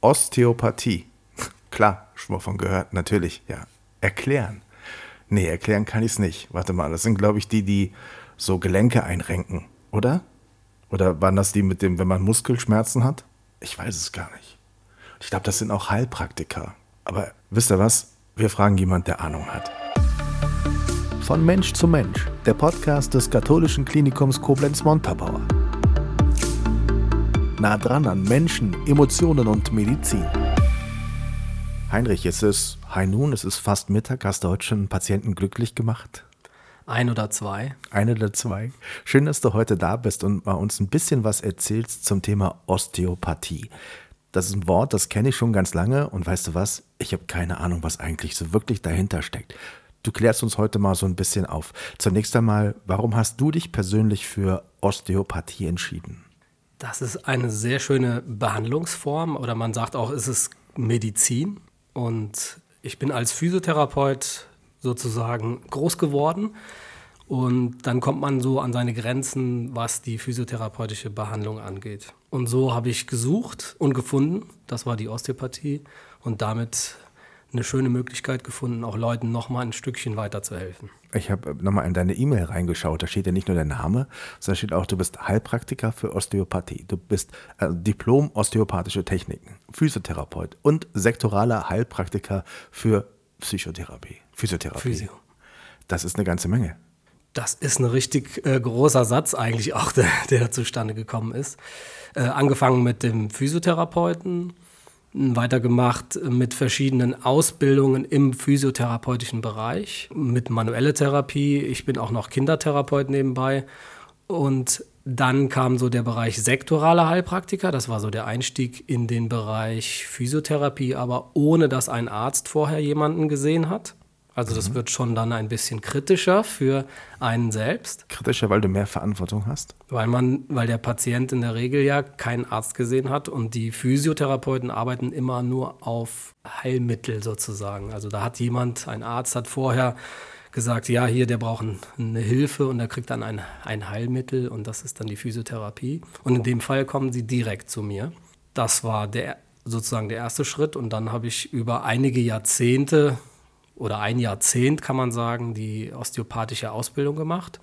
Osteopathie. Klar, schon mal von gehört, natürlich, ja. Erklären. Nee, erklären kann ich es nicht. Warte mal, das sind, glaube ich, die, die so Gelenke einrenken, oder? Oder waren das die mit dem, wenn man Muskelschmerzen hat? Ich weiß es gar nicht. Ich glaube, das sind auch Heilpraktiker. Aber wisst ihr was? Wir fragen jemand, der Ahnung hat. Von Mensch zu Mensch, der Podcast des katholischen Klinikums Koblenz-Montabaur. Nah dran an Menschen, Emotionen und Medizin. Heinrich, es ist Hi nun, es ist fast Mittag. Hast du heute schon einen Patienten glücklich gemacht? Ein oder zwei. Ein oder zwei. Schön, dass du heute da bist und mal uns ein bisschen was erzählst zum Thema Osteopathie. Das ist ein Wort, das kenne ich schon ganz lange und weißt du was? Ich habe keine Ahnung, was eigentlich so wirklich dahinter steckt. Du klärst uns heute mal so ein bisschen auf. Zunächst einmal, warum hast du dich persönlich für Osteopathie entschieden? Das ist eine sehr schöne Behandlungsform oder man sagt auch, es ist Medizin. Und ich bin als Physiotherapeut sozusagen groß geworden. Und dann kommt man so an seine Grenzen, was die physiotherapeutische Behandlung angeht. Und so habe ich gesucht und gefunden, das war die Osteopathie. Und damit eine schöne Möglichkeit gefunden, auch Leuten nochmal ein Stückchen weiterzuhelfen. Ich habe nochmal in deine E-Mail reingeschaut. Da steht ja nicht nur der Name, sondern steht auch, du bist Heilpraktiker für Osteopathie. Du bist äh, Diplom Osteopathische Techniken, Physiotherapeut und sektoraler Heilpraktiker für Psychotherapie, Physiotherapie. Physio. Das ist eine ganze Menge. Das ist ein richtig äh, großer Satz eigentlich auch, der, der zustande gekommen ist. Äh, angefangen mit dem Physiotherapeuten, weitergemacht mit verschiedenen Ausbildungen im physiotherapeutischen Bereich, mit manueller Therapie. Ich bin auch noch Kindertherapeut nebenbei. Und dann kam so der Bereich sektorale Heilpraktiker. Das war so der Einstieg in den Bereich Physiotherapie, aber ohne dass ein Arzt vorher jemanden gesehen hat. Also das mhm. wird schon dann ein bisschen kritischer für einen selbst. Kritischer, weil du mehr Verantwortung hast? Weil man, weil der Patient in der Regel ja keinen Arzt gesehen hat und die Physiotherapeuten arbeiten immer nur auf Heilmittel sozusagen. Also da hat jemand, ein Arzt hat vorher gesagt, ja, hier, der braucht eine Hilfe und er kriegt dann ein, ein Heilmittel und das ist dann die Physiotherapie. Und in dem Fall kommen sie direkt zu mir. Das war der sozusagen der erste Schritt und dann habe ich über einige Jahrzehnte oder ein Jahrzehnt, kann man sagen, die osteopathische Ausbildung gemacht.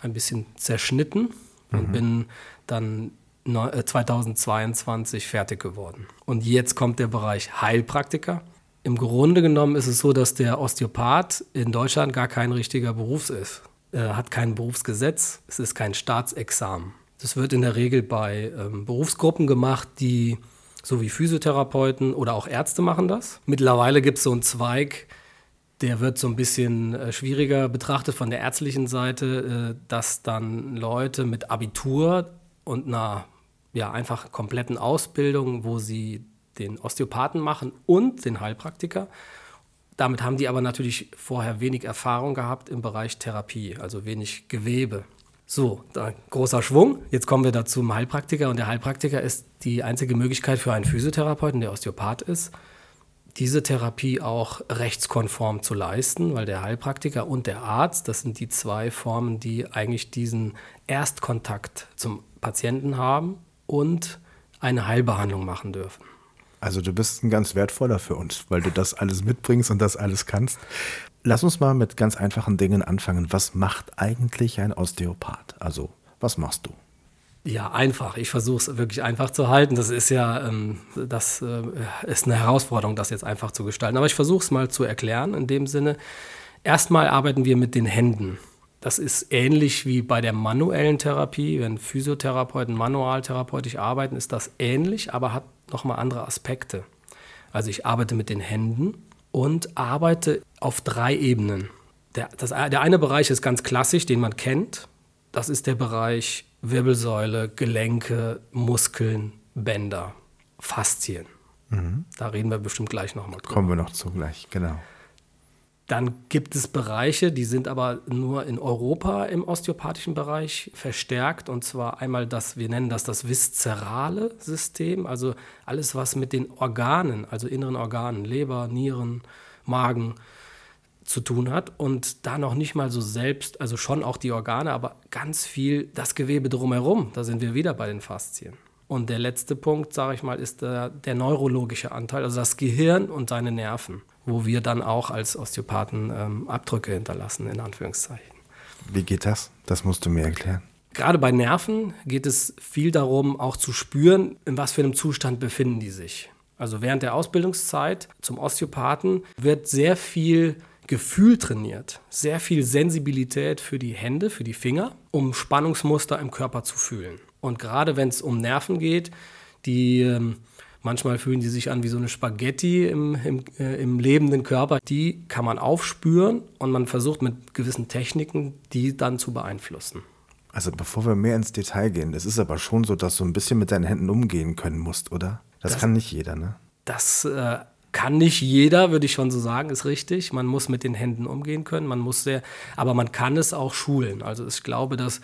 Ein bisschen zerschnitten mhm. und bin dann 2022 äh, fertig geworden. Und jetzt kommt der Bereich Heilpraktiker. Im Grunde genommen ist es so, dass der Osteopath in Deutschland gar kein richtiger Beruf ist. Er hat kein Berufsgesetz, es ist kein Staatsexamen. Das wird in der Regel bei ähm, Berufsgruppen gemacht, die so wie Physiotherapeuten oder auch Ärzte machen das. Mittlerweile gibt es so einen Zweig, der wird so ein bisschen äh, schwieriger betrachtet von der ärztlichen Seite, äh, dass dann Leute mit Abitur und einer ja, einfach kompletten Ausbildung, wo sie den Osteopathen machen und den Heilpraktiker. Damit haben die aber natürlich vorher wenig Erfahrung gehabt im Bereich Therapie, also wenig Gewebe. So, großer Schwung. Jetzt kommen wir da zum Heilpraktiker und der Heilpraktiker ist die einzige Möglichkeit für einen Physiotherapeuten, der Osteopath ist, diese Therapie auch rechtskonform zu leisten, weil der Heilpraktiker und der Arzt, das sind die zwei Formen, die eigentlich diesen Erstkontakt zum Patienten haben und eine Heilbehandlung machen dürfen. Also du bist ein ganz wertvoller für uns, weil du das alles mitbringst und das alles kannst. Lass uns mal mit ganz einfachen Dingen anfangen. Was macht eigentlich ein Osteopath? Also, was machst du? Ja, einfach. Ich versuche es wirklich einfach zu halten. Das ist ja, ähm, das äh, ist eine Herausforderung, das jetzt einfach zu gestalten. Aber ich versuche es mal zu erklären in dem Sinne. Erstmal arbeiten wir mit den Händen. Das ist ähnlich wie bei der manuellen Therapie. Wenn Physiotherapeuten manualtherapeutisch arbeiten, ist das ähnlich, aber hat nochmal andere Aspekte. Also ich arbeite mit den Händen und arbeite auf drei Ebenen. Der, das, der eine Bereich ist ganz klassisch, den man kennt. Das ist der Bereich Wirbelsäule, Gelenke, Muskeln, Bänder, Faszien. Mhm. Da reden wir bestimmt gleich nochmal drüber. Kommen wir noch zu gleich, genau. Dann gibt es Bereiche, die sind aber nur in Europa im osteopathischen Bereich verstärkt. Und zwar einmal das, wir nennen das das viszerale System, also alles, was mit den Organen, also inneren Organen, Leber, Nieren, Magen, zu tun hat und da noch nicht mal so selbst, also schon auch die Organe, aber ganz viel das Gewebe drumherum. Da sind wir wieder bei den Faszien. Und der letzte Punkt, sage ich mal, ist der, der, neurologische Anteil, also das Gehirn und seine Nerven, wo wir dann auch als Osteopathen ähm, Abdrücke hinterlassen, in Anführungszeichen. Wie geht das? Das musst du mir erklären. Gerade bei Nerven geht es viel darum, auch zu spüren, in was für einem Zustand befinden die sich. Also während der Ausbildungszeit zum Osteopathen wird sehr viel Gefühl trainiert, sehr viel Sensibilität für die Hände, für die Finger, um Spannungsmuster im Körper zu fühlen. Und gerade wenn es um Nerven geht, die ähm, manchmal fühlen die sich an wie so eine Spaghetti im, im, äh, im lebenden Körper, die kann man aufspüren und man versucht mit gewissen Techniken, die dann zu beeinflussen. Also bevor wir mehr ins Detail gehen, es ist aber schon so, dass du ein bisschen mit deinen Händen umgehen können musst, oder? Das, das kann nicht jeder, ne? Das äh, kann nicht jeder, würde ich schon so sagen, ist richtig. Man muss mit den Händen umgehen können, man muss sehr, aber man kann es auch schulen. Also ich glaube, dass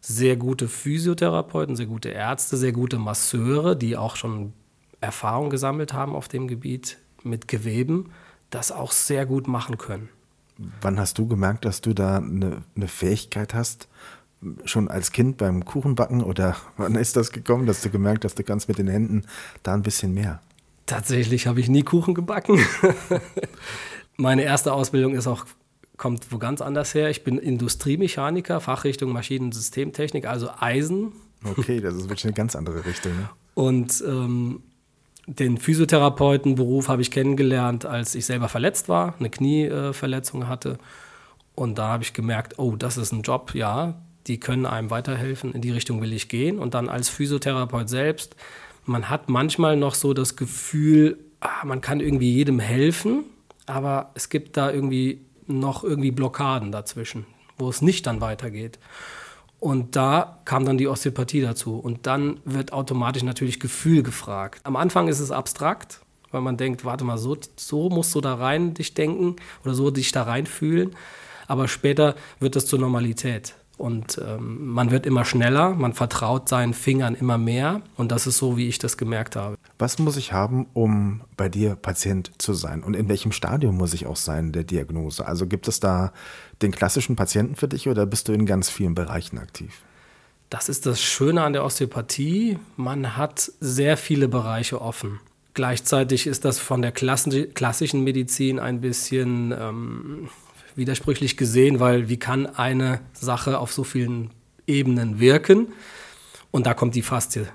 sehr gute Physiotherapeuten, sehr gute Ärzte, sehr gute Masseure, die auch schon Erfahrung gesammelt haben auf dem Gebiet mit Geweben, das auch sehr gut machen können. Wann hast du gemerkt, dass du da eine, eine Fähigkeit hast, schon als Kind beim Kuchenbacken oder wann ist das gekommen, dass du gemerkt hast, du kannst mit den Händen da ein bisschen mehr? Tatsächlich habe ich nie Kuchen gebacken. Meine erste Ausbildung ist auch kommt wo ganz anders her. Ich bin Industriemechaniker, Fachrichtung Maschinensystemtechnik, also Eisen. Okay, das ist wirklich eine ganz andere Richtung. Ne? Und ähm, den Physiotherapeutenberuf habe ich kennengelernt, als ich selber verletzt war, eine Knieverletzung hatte. Und da habe ich gemerkt, oh, das ist ein Job, ja, die können einem weiterhelfen, in die Richtung will ich gehen. Und dann als Physiotherapeut selbst, man hat manchmal noch so das Gefühl, ah, man kann irgendwie jedem helfen, aber es gibt da irgendwie noch irgendwie Blockaden dazwischen, wo es nicht dann weitergeht. Und da kam dann die Osteopathie dazu. Und dann wird automatisch natürlich Gefühl gefragt. Am Anfang ist es abstrakt, weil man denkt, warte mal, so, so musst du da rein dich denken oder so dich da reinfühlen. Aber später wird es zur Normalität. Und ähm, man wird immer schneller, man vertraut seinen Fingern immer mehr. Und das ist so, wie ich das gemerkt habe. Was muss ich haben, um bei dir Patient zu sein? Und in welchem Stadium muss ich auch sein der Diagnose? Also gibt es da den klassischen Patienten für dich oder bist du in ganz vielen Bereichen aktiv? Das ist das Schöne an der Osteopathie. Man hat sehr viele Bereiche offen. Gleichzeitig ist das von der klassischen Medizin ein bisschen ähm, widersprüchlich gesehen, weil wie kann eine Sache auf so vielen Ebenen wirken? Und da kommt die Faszie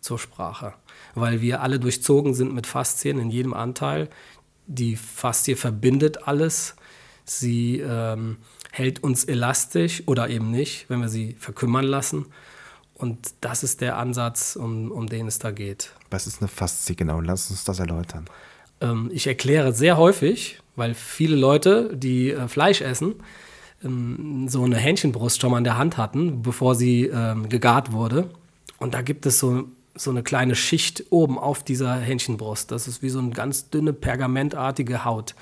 zur Sprache, weil wir alle durchzogen sind mit Faszien in jedem Anteil. Die Faszie verbindet alles. Sie ähm, hält uns elastisch oder eben nicht, wenn wir sie verkümmern lassen. Und das ist der Ansatz, um, um den es da geht. Was ist eine Faszie genau? Lass uns das erläutern. Ähm, ich erkläre sehr häufig, weil viele Leute, die äh, Fleisch essen, ähm, so eine Hähnchenbrust schon mal in der Hand hatten, bevor sie ähm, gegart wurde. Und da gibt es so, so eine kleine Schicht oben auf dieser Hähnchenbrust. Das ist wie so eine ganz dünne, pergamentartige Haut.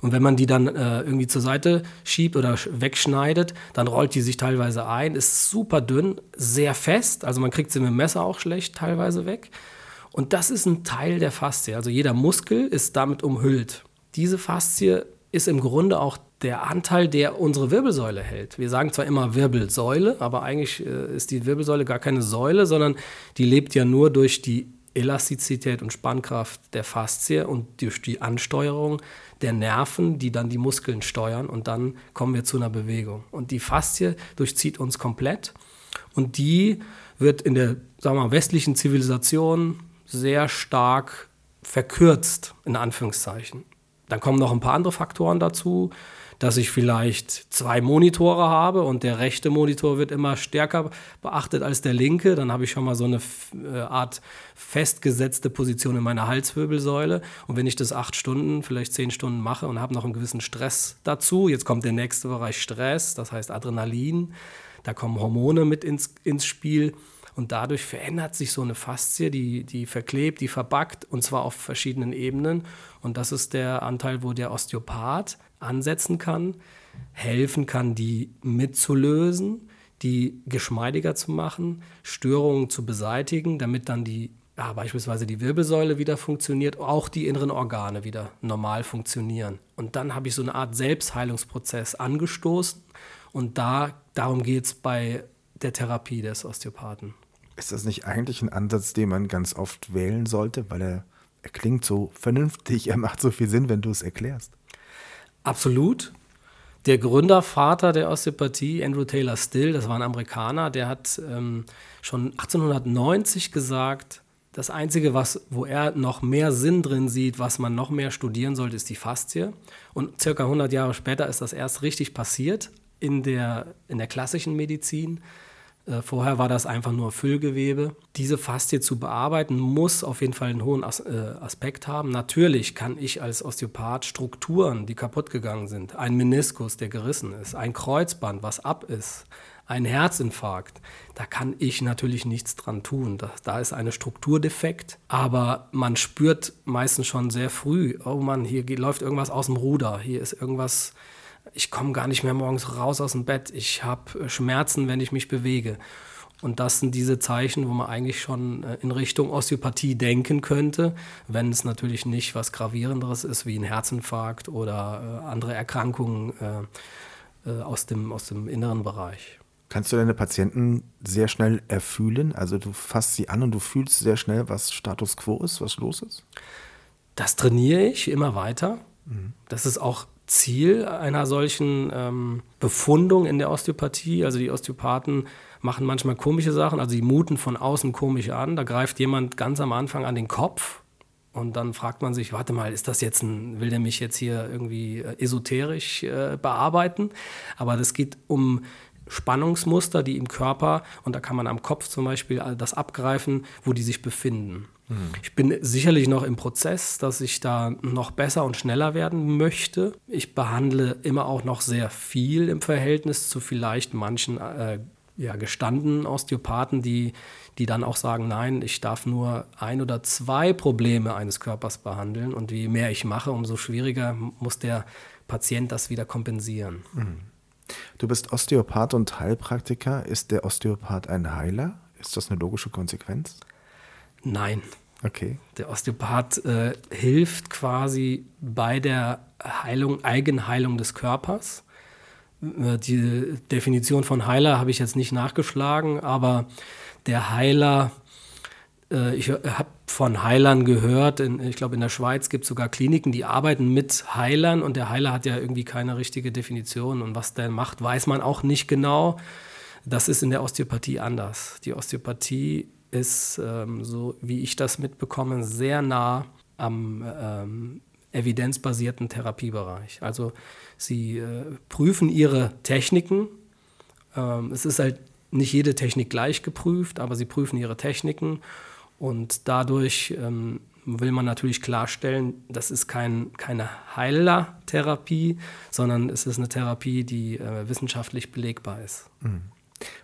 Und wenn man die dann äh, irgendwie zur Seite schiebt oder wegschneidet, dann rollt die sich teilweise ein, ist super dünn, sehr fest. Also man kriegt sie mit dem Messer auch schlecht teilweise weg. Und das ist ein Teil der Faszie. Also jeder Muskel ist damit umhüllt. Diese Faszie ist im Grunde auch der Anteil, der unsere Wirbelsäule hält. Wir sagen zwar immer Wirbelsäule, aber eigentlich äh, ist die Wirbelsäule gar keine Säule, sondern die lebt ja nur durch die Elastizität und Spannkraft der Faszie und durch die Ansteuerung der Nerven, die dann die Muskeln steuern und dann kommen wir zu einer Bewegung. Und die Faszie durchzieht uns komplett und die wird in der sagen wir mal, westlichen Zivilisation sehr stark verkürzt, in Anführungszeichen. Dann kommen noch ein paar andere Faktoren dazu, dass ich vielleicht zwei Monitore habe und der rechte Monitor wird immer stärker beachtet als der linke. Dann habe ich schon mal so eine äh, Art festgesetzte Position in meiner Halswirbelsäule. Und wenn ich das acht Stunden, vielleicht zehn Stunden mache und habe noch einen gewissen Stress dazu, jetzt kommt der nächste Bereich Stress, das heißt Adrenalin, da kommen Hormone mit ins, ins Spiel und dadurch verändert sich so eine Faszie, die, die verklebt, die verbackt und zwar auf verschiedenen Ebenen. Und das ist der Anteil, wo der Osteopath ansetzen kann, helfen kann, die mitzulösen, die geschmeidiger zu machen, Störungen zu beseitigen, damit dann die ja, beispielsweise die Wirbelsäule wieder funktioniert, auch die inneren Organe wieder normal funktionieren. Und dann habe ich so eine Art Selbstheilungsprozess angestoßen. Und da, darum geht es bei der Therapie des Osteopathen. Ist das nicht eigentlich ein Ansatz, den man ganz oft wählen sollte, weil er, er klingt so vernünftig, er macht so viel Sinn, wenn du es erklärst? Absolut. Der Gründervater der Osteopathie, Andrew Taylor Still, das war ein Amerikaner, der hat ähm, schon 1890 gesagt, das Einzige, was, wo er noch mehr Sinn drin sieht, was man noch mehr studieren sollte, ist die Faszie. Und circa 100 Jahre später ist das erst richtig passiert in der, in der klassischen Medizin. Äh, vorher war das einfach nur Füllgewebe. Diese Faszie zu bearbeiten, muss auf jeden Fall einen hohen äh, Aspekt haben. Natürlich kann ich als Osteopath Strukturen, die kaputt gegangen sind, ein Meniskus, der gerissen ist, ein Kreuzband, was ab ist, ein Herzinfarkt, da kann ich natürlich nichts dran tun. Da, da ist eine Strukturdefekt, aber man spürt meistens schon sehr früh, oh Mann, hier läuft irgendwas aus dem Ruder, hier ist irgendwas ich komme gar nicht mehr morgens raus aus dem Bett, ich habe äh, Schmerzen, wenn ich mich bewege. Und das sind diese Zeichen, wo man eigentlich schon äh, in Richtung Osteopathie denken könnte, wenn es natürlich nicht was Gravierenderes ist wie ein Herzinfarkt oder äh, andere Erkrankungen aus, dem, aus dem inneren Bereich. Kannst du deine Patienten sehr schnell erfühlen? Also du fasst sie an und du fühlst sehr schnell, was Status quo ist, was los ist? Das trainiere ich immer weiter. Mhm. Das ist auch Ziel einer solchen ähm, Befundung in der Osteopathie. Also die Osteopathen machen manchmal komische Sachen, also die muten von außen komisch an. Da greift jemand ganz am Anfang an den Kopf und dann fragt man sich, warte mal, ist das jetzt ein, will der mich jetzt hier irgendwie äh, esoterisch äh, bearbeiten? Aber das geht um Spannungsmuster, die im Körper, und da kann man am Kopf zum Beispiel das abgreifen, wo die sich befinden. Ich bin sicherlich noch im Prozess, dass ich da noch besser und schneller werden möchte. Ich behandle immer auch noch sehr viel im Verhältnis zu vielleicht manchen äh, ja, gestandenen Osteopathen, die, die dann auch sagen, nein, ich darf nur ein oder zwei Probleme eines Körpers behandeln und je mehr ich mache, umso schwieriger muss der Patient das wieder kompensieren. Mhm. Du bist Osteopath und Heilpraktiker. Ist der Osteopath ein Heiler? Ist das eine logische Konsequenz? Nein. Okay. Der Osteopath äh, hilft quasi bei der Heilung, Eigenheilung des Körpers. Äh, die Definition von Heiler habe ich jetzt nicht nachgeschlagen, aber der Heiler, äh, ich habe von Heilern gehört, in, ich glaube in der Schweiz gibt es sogar Kliniken, die arbeiten mit Heilern und der Heiler hat ja irgendwie keine richtige Definition und was der macht, weiß man auch nicht genau. Das ist in der Osteopathie anders. Die Osteopathie ist, ähm, so wie ich das mitbekomme, sehr nah am ähm, evidenzbasierten Therapiebereich. Also sie äh, prüfen ihre Techniken. Ähm, es ist halt nicht jede Technik gleich geprüft, aber sie prüfen ihre Techniken und dadurch ähm, will man natürlich klarstellen, das ist kein, keine Heilertherapie, sondern es ist eine Therapie, die äh, wissenschaftlich belegbar ist. Mhm.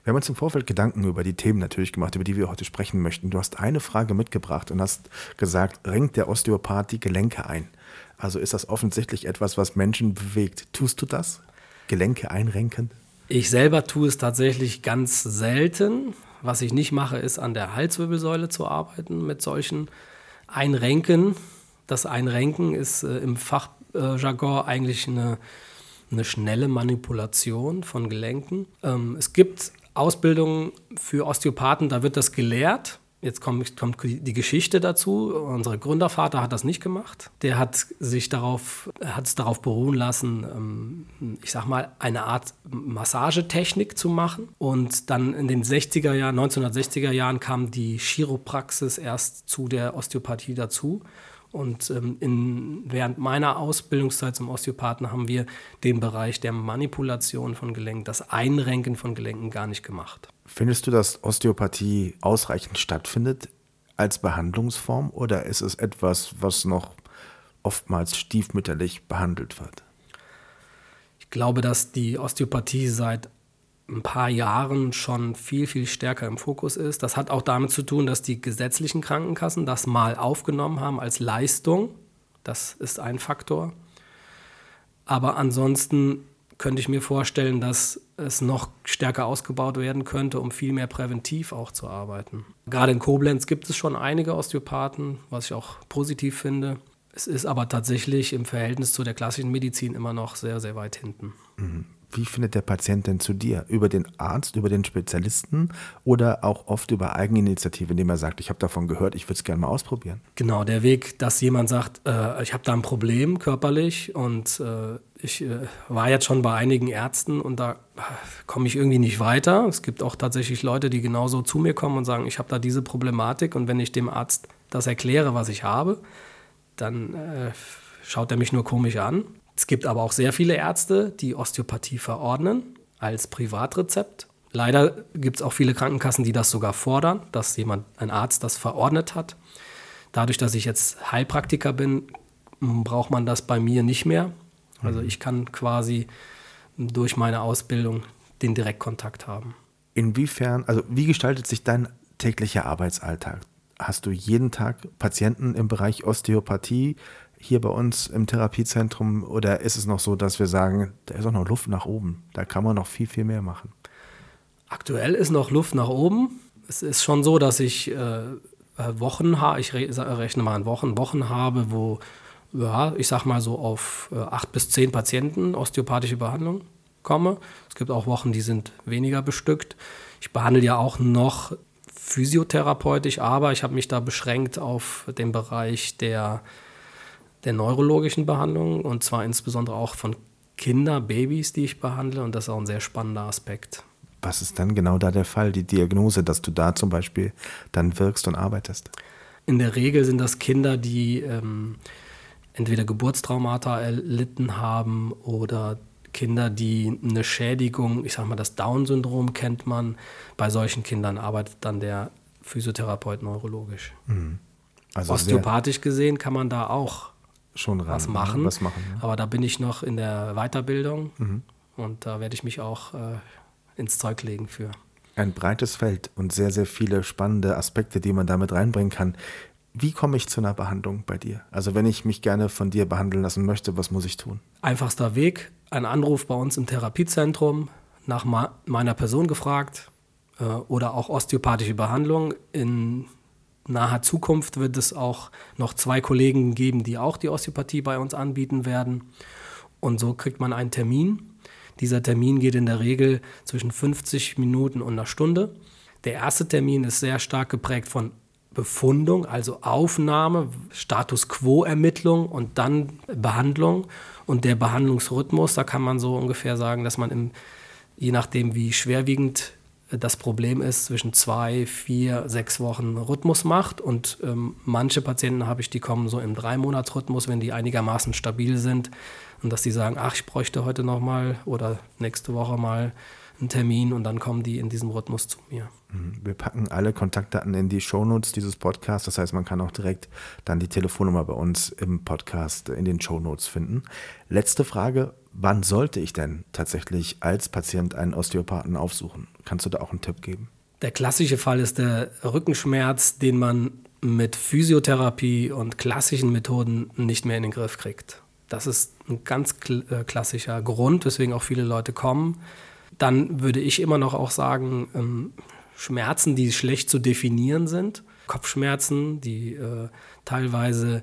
Wir haben uns im Vorfeld Gedanken über die Themen natürlich gemacht, über die wir heute sprechen möchten. Du hast eine Frage mitgebracht und hast gesagt, renkt der Osteopath die Gelenke ein? Also ist das offensichtlich etwas, was Menschen bewegt. Tust du das? Gelenke einrenken? Ich selber tue es tatsächlich ganz selten. Was ich nicht mache, ist an der Halswirbelsäule zu arbeiten mit solchen Einrenken. Das Einrenken ist äh, im Fachjargon eigentlich eine eine schnelle Manipulation von Gelenken. Ähm, es gibt Ausbildungen für Osteopathen, da wird das gelehrt. Jetzt kommt, kommt, die Geschichte dazu. Unser Gründervater hat das nicht gemacht. Der hat sich darauf, hat es darauf beruhen lassen, ähm, ich sag mal, eine Art Massagetechnik zu machen. Und dann in den 60er Jahren, 1960er Jahren kam die Chiropraxis erst zu der Osteopathie dazu. Und ähm, in, während meiner Ausbildungszeit zum Osteopathen haben wir den Bereich der Manipulation von Gelenken, das Einrenken von Gelenken gar nicht gemacht. Findest du, dass Osteopathie ausreichend stattfindet als Behandlungsform oder ist es etwas, was noch oftmals stiefmütterlich behandelt wird? Ich glaube, dass die Osteopathie seit ein paar Jahren schon viel, viel stärker im Fokus ist. Das hat auch damit zu tun, dass die gesetzlichen Krankenkassen das mal aufgenommen haben als Leistung. Das ist ein Faktor. Aber ansonsten könnte ich mir vorstellen, dass es noch stärker ausgebaut werden könnte, um viel mehr präventiv auch zu arbeiten. Gerade in Koblenz gibt es schon einige Osteopathen, was ich auch positiv finde. Es ist aber tatsächlich im Verhältnis zu der klassischen Medizin immer noch sehr, sehr weit hinten. Mhm. Wie findet der Patient denn zu dir? Über den Arzt, über den Spezialisten oder auch oft über Eigeninitiative, indem er sagt, ich habe davon gehört, ich würde es gerne mal ausprobieren? Genau, der Weg, dass jemand sagt, äh, ich habe da ein Problem körperlich und äh, ich äh, war jetzt schon bei einigen Ärzten und da komme ich irgendwie nicht weiter. Es gibt auch tatsächlich Leute, die genauso zu mir kommen und sagen, ich habe da diese Problematik und wenn ich dem Arzt das erkläre, was ich habe, dann äh, schaut er mich nur komisch an. Es gibt aber auch sehr viele Ärzte, die Osteopathie verordnen als Privatrezept. Leider gibt es auch viele Krankenkassen, die das sogar fordern, dass jemand, ein Arzt das verordnet hat. Dadurch, dass ich jetzt Heilpraktiker bin, braucht man das bei mir nicht mehr. Also mhm. ich kann quasi durch meine Ausbildung den Direktkontakt haben. Inwiefern, also wie gestaltet sich dein täglicher Arbeitsalltag? Hast du jeden Tag Patienten im Bereich Osteopathie hier bei uns im Therapiezentrum oder ist es noch so, dass wir sagen, da ist auch noch Luft nach oben, da kann man noch viel, viel mehr machen? Aktuell ist noch Luft nach oben. Es ist schon so, dass ich äh, Wochen habe, ich rechne mal an Wochen, Wochen habe, wo ja, ich sag mal so auf äh, acht bis zehn Patienten osteopathische Behandlung komme. Es gibt auch Wochen, die sind weniger bestückt. Ich behandle ja auch noch physiotherapeutisch, aber ich habe mich da beschränkt auf den Bereich der, der neurologischen Behandlung und zwar insbesondere auch von Kinder, Babys, die ich behandle und das ist auch ein sehr spannender Aspekt. Was ist dann genau da der Fall, die Diagnose, dass du da zum Beispiel dann wirkst und arbeitest? In der Regel sind das Kinder, die ähm, entweder Geburtstraumata erlitten haben oder Kinder, die eine Schädigung, ich sag mal, das Down-Syndrom kennt man. Bei solchen Kindern arbeitet dann der Physiotherapeut neurologisch. Mhm. Also Osteopathisch gesehen kann man da auch schon ran, was ne? machen. Was machen ja. Aber da bin ich noch in der Weiterbildung mhm. und da werde ich mich auch äh, ins Zeug legen für. Ein breites Feld und sehr, sehr viele spannende Aspekte, die man damit reinbringen kann. Wie komme ich zu einer Behandlung bei dir? Also wenn ich mich gerne von dir behandeln lassen möchte, was muss ich tun? Einfachster Weg, ein Anruf bei uns im Therapiezentrum, nach meiner Person gefragt äh, oder auch osteopathische Behandlung. In naher Zukunft wird es auch noch zwei Kollegen geben, die auch die Osteopathie bei uns anbieten werden. Und so kriegt man einen Termin. Dieser Termin geht in der Regel zwischen 50 Minuten und einer Stunde. Der erste Termin ist sehr stark geprägt von Befundung, also Aufnahme, Status Quo-Ermittlung und dann Behandlung. Und der Behandlungsrhythmus, da kann man so ungefähr sagen, dass man im, je nachdem, wie schwerwiegend das Problem ist, zwischen zwei, vier, sechs Wochen Rhythmus macht. Und ähm, manche Patienten habe ich, die kommen so im Drei-Monats-Rhythmus, wenn die einigermaßen stabil sind. Und dass die sagen, ach, ich bräuchte heute noch mal oder nächste Woche mal einen Termin und dann kommen die in diesem Rhythmus zu mir. Mhm. Wir packen alle Kontaktdaten in die Shownotes dieses Podcasts. Das heißt, man kann auch direkt dann die Telefonnummer bei uns im Podcast in den Shownotes finden. Letzte Frage. Wann sollte ich denn tatsächlich als Patient einen Osteopathen aufsuchen? Kannst du da auch einen Tipp geben? Der klassische Fall ist der Rückenschmerz, den man mit Physiotherapie und klassischen Methoden nicht mehr in den Griff kriegt. Das ist ein ganz äh, klassischer Grund, weswegen auch viele Leute kommen dann würde ich immer noch auch sagen, ähm, Schmerzen, die schlecht zu definieren sind. Kopfschmerzen, die äh, teilweise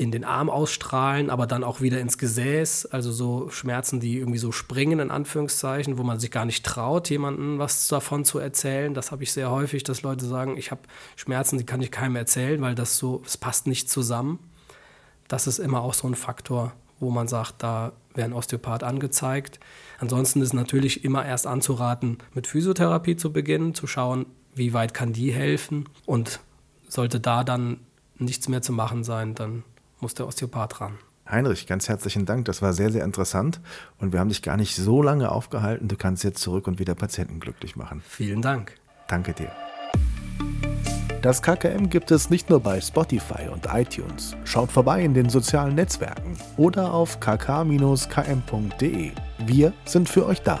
in den Arm ausstrahlen, aber dann auch wieder ins Gesäß. Also so Schmerzen, die irgendwie so springen, in Anführungszeichen, wo man sich gar nicht traut, jemandem was davon zu erzählen. Das habe ich sehr häufig, dass Leute sagen, ich habe Schmerzen, die kann ich keinem erzählen, weil das so, es passt nicht zusammen. Das ist immer auch so ein Faktor, wo man sagt, da wäre ein Osteopath angezeigt. Ansonsten ist natürlich immer erst anzuraten, mit Physiotherapie zu beginnen, zu schauen, wie weit kann die helfen. Und sollte da dann nichts mehr zu machen sein, dann muss der Osteopath ran. Heinrich, ganz herzlichen Dank. Das war sehr, sehr interessant. Und wir haben dich gar nicht so lange aufgehalten. Du kannst jetzt zurück und wieder Patienten glücklich machen. Vielen Dank. Danke dir. Das KKM gibt es nicht nur bei Spotify und iTunes. Schaut vorbei in den sozialen Netzwerken oder auf kk-km.de. Wir sind für euch da.